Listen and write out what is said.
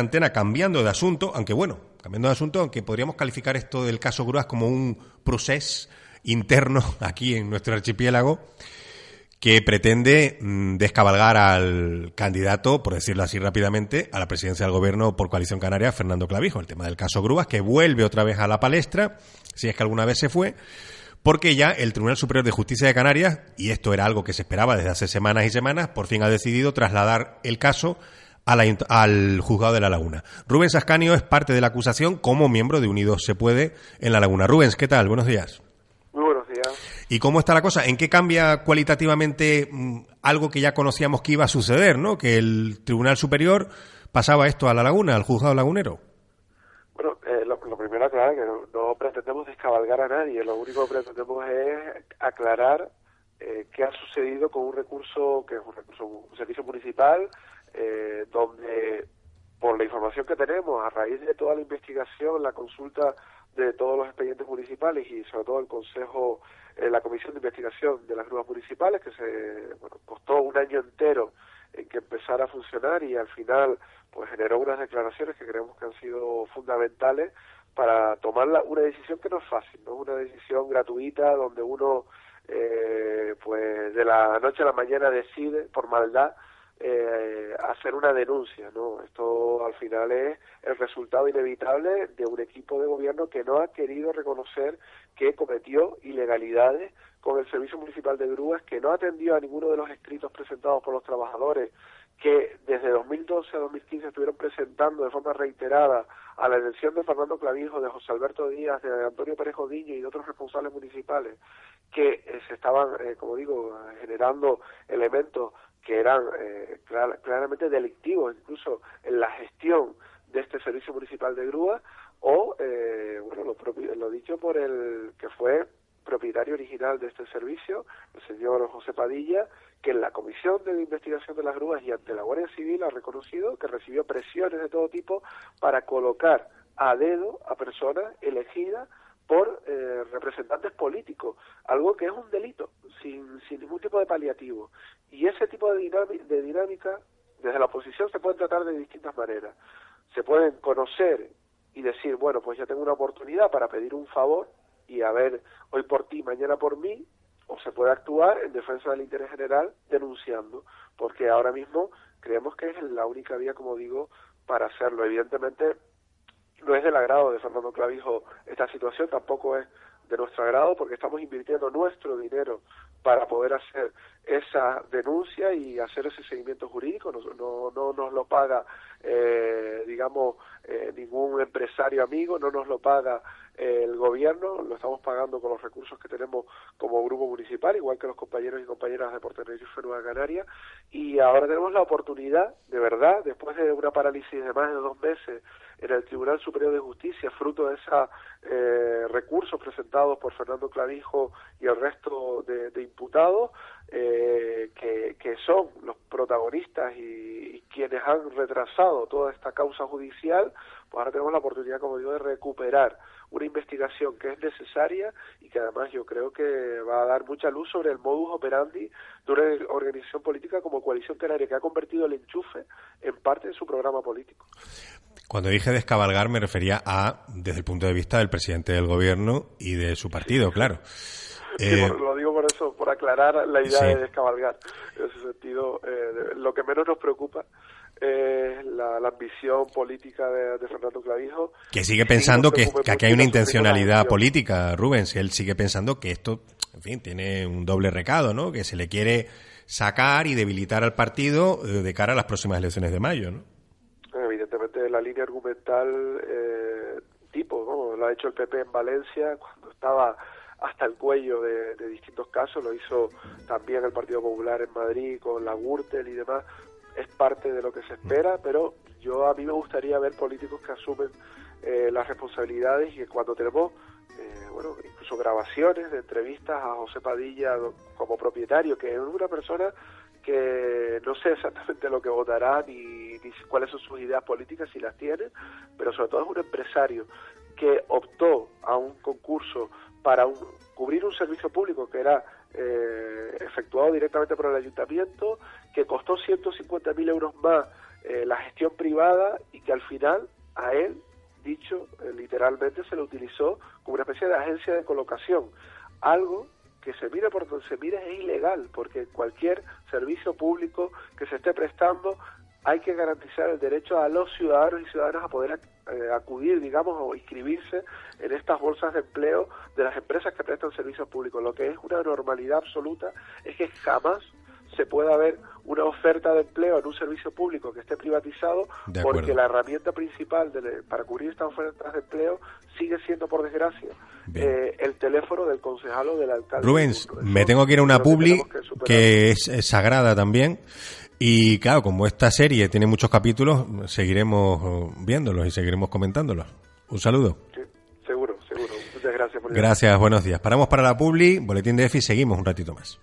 Antena cambiando de asunto, aunque bueno, cambiando de asunto, aunque podríamos calificar esto del caso Grúas como un proceso interno aquí en nuestro archipiélago que pretende mm, descabalgar al candidato, por decirlo así rápidamente, a la presidencia del gobierno por coalición canaria, Fernando Clavijo. El tema del caso Grúas, que vuelve otra vez a la palestra, si es que alguna vez se fue, porque ya el Tribunal Superior de Justicia de Canarias, y esto era algo que se esperaba desde hace semanas y semanas, por fin ha decidido trasladar el caso al juzgado de La Laguna. Rubens Ascanio es parte de la acusación como miembro de Unidos Se Puede en La Laguna. Rubens, ¿qué tal? Buenos días. Muy buenos días. ¿Y cómo está la cosa? ¿En qué cambia cualitativamente mm, algo que ya conocíamos que iba a suceder, ¿no? Que el Tribunal Superior pasaba esto a La Laguna, al juzgado lagunero. Bueno, eh, lo, primero aclarar que no, pretendemos descabalgar a nadie, lo único que pretendemos es aclarar eh, qué ha sucedido con un recurso que es un recurso, un servicio municipal eh, donde por la información que tenemos a raíz de toda la investigación, la consulta de todos los expedientes municipales y sobre todo el Consejo, eh, la Comisión de Investigación de las Grúas Municipales, que se costó un año entero en que empezara a funcionar y al final pues generó unas declaraciones que creemos que han sido fundamentales para tomar una decisión que no es fácil, no una decisión gratuita donde uno eh, pues de la noche a la mañana decide por maldad eh, hacer una denuncia, ¿no? Esto al final es el resultado inevitable de un equipo de gobierno que no ha querido reconocer que cometió ilegalidades con el Servicio Municipal de Grúas, que no atendió a ninguno de los escritos presentados por los trabajadores, que desde 2012 a 2015 estuvieron presentando de forma reiterada a la elección de Fernando Clavijo, de José Alberto Díaz, de Antonio Pérez Diño y de otros responsables municipales que eh, se estaban, eh, como digo, generando elementos que eran eh, claramente delictivos, incluso en la gestión de este servicio municipal de grúa, o, eh, bueno, lo, lo dicho por el que fue propietario original de este servicio, el señor José Padilla, que en la Comisión de Investigación de las Grúas y ante la Guardia Civil ha reconocido que recibió presiones de todo tipo para colocar a dedo a personas elegidas por eh, representantes políticos, algo que es un delito, sin, sin ningún tipo de paliativo. Y ese tipo de, de dinámica, desde la oposición, se puede tratar de distintas maneras. Se pueden conocer y decir, bueno, pues ya tengo una oportunidad para pedir un favor y a ver, hoy por ti, mañana por mí, o se puede actuar en defensa del interés general denunciando, porque ahora mismo creemos que es la única vía, como digo, para hacerlo. Evidentemente, no es del agrado de Fernando Clavijo esta situación, tampoco es de nuestro agrado porque estamos invirtiendo nuestro dinero para poder hacer esa denuncia y hacer ese seguimiento jurídico. No, no, no nos lo paga, eh, digamos, eh, ningún empresario amigo, no nos lo paga eh, el gobierno, lo estamos pagando con los recursos que tenemos como grupo municipal, igual que los compañeros y compañeras de Tenerife Nueva Canaria. Y ahora tenemos la oportunidad, de verdad, después de una parálisis de más de dos meses en el Tribunal Superior de Justicia, fruto de esos eh, recursos presentados por Fernando Clavijo y el resto de, imputados, eh, que, que, son los protagonistas y, y, quienes han retrasado toda esta causa judicial, pues ahora tenemos la oportunidad, como digo, de recuperar una investigación que es necesaria y que además yo creo que va a dar mucha luz sobre el modus operandi de una organización política como Coalición Canaria, que ha convertido el enchufe en parte de su programa político. Cuando dije descabalgar me refería a, desde el punto de vista del presidente del gobierno y de su partido, claro. Eh, lo digo por eso, por aclarar la idea de descabalgar. En ese sentido, eh, lo que menos nos preocupa es la, ambición política de, Fernando Clavijo. Que sigue pensando que, aquí hay una intencionalidad política, Rubens. Él sigue pensando que esto, en fin, tiene un doble recado, ¿no? Que se le quiere sacar y debilitar al partido eh, de cara a las próximas elecciones de mayo, ¿no? Evidentemente la línea argumental eh, tipo, ¿no? Lo ha hecho el PP en Valencia cuando estaba hasta el cuello de, distintos casos, lo hizo también el Partido Popular en Madrid con la Gürtel y demás, es parte de lo que se espera, pero yo a mí me gustaría ver políticos que asumen eh, las responsabilidades y que cuando tenemos, eh, bueno, incluso grabaciones de entrevistas a José Padilla como propietario, que es una persona que no sé exactamente lo que votará ni, ni cuáles son sus ideas políticas, si las tiene, pero sobre todo es un empresario que optó a un concurso para cubrir un servicio público que era eh, efectuado directamente por el ayuntamiento, que costó 150.000 euros más eh, la gestión privada y que al final a él, dicho eh, literalmente, se le utilizó como una especie de agencia de colocación. Algo que se mire por donde se mire es ilegal, porque cualquier servicio público que se esté prestando hay que garantizar el derecho a los ciudadanos y ciudadanas a poder eh, acudir, digamos, o inscribirse en estas bolsas de empleo de las empresas que prestan servicios públicos. Lo que es una normalidad absoluta es que jamás se pueda ver una oferta de empleo en un servicio público que esté privatizado porque la herramienta principal para cubrir estas ofertas de empleo sigue siendo, por desgracia, eh, el teléfono del concejal o del alcalde. Rubens, me tengo que ir a una publi que, es, sagrada también. Y claro, como esta serie tiene muchos capítulos, seguiremos viéndolos y seguiremos comentándolos. Un saludo. seguro, seguro. Muchas gracias. gracias, buenos días. Paramos para la publi, boletín de EFI, seguimos un ratito más.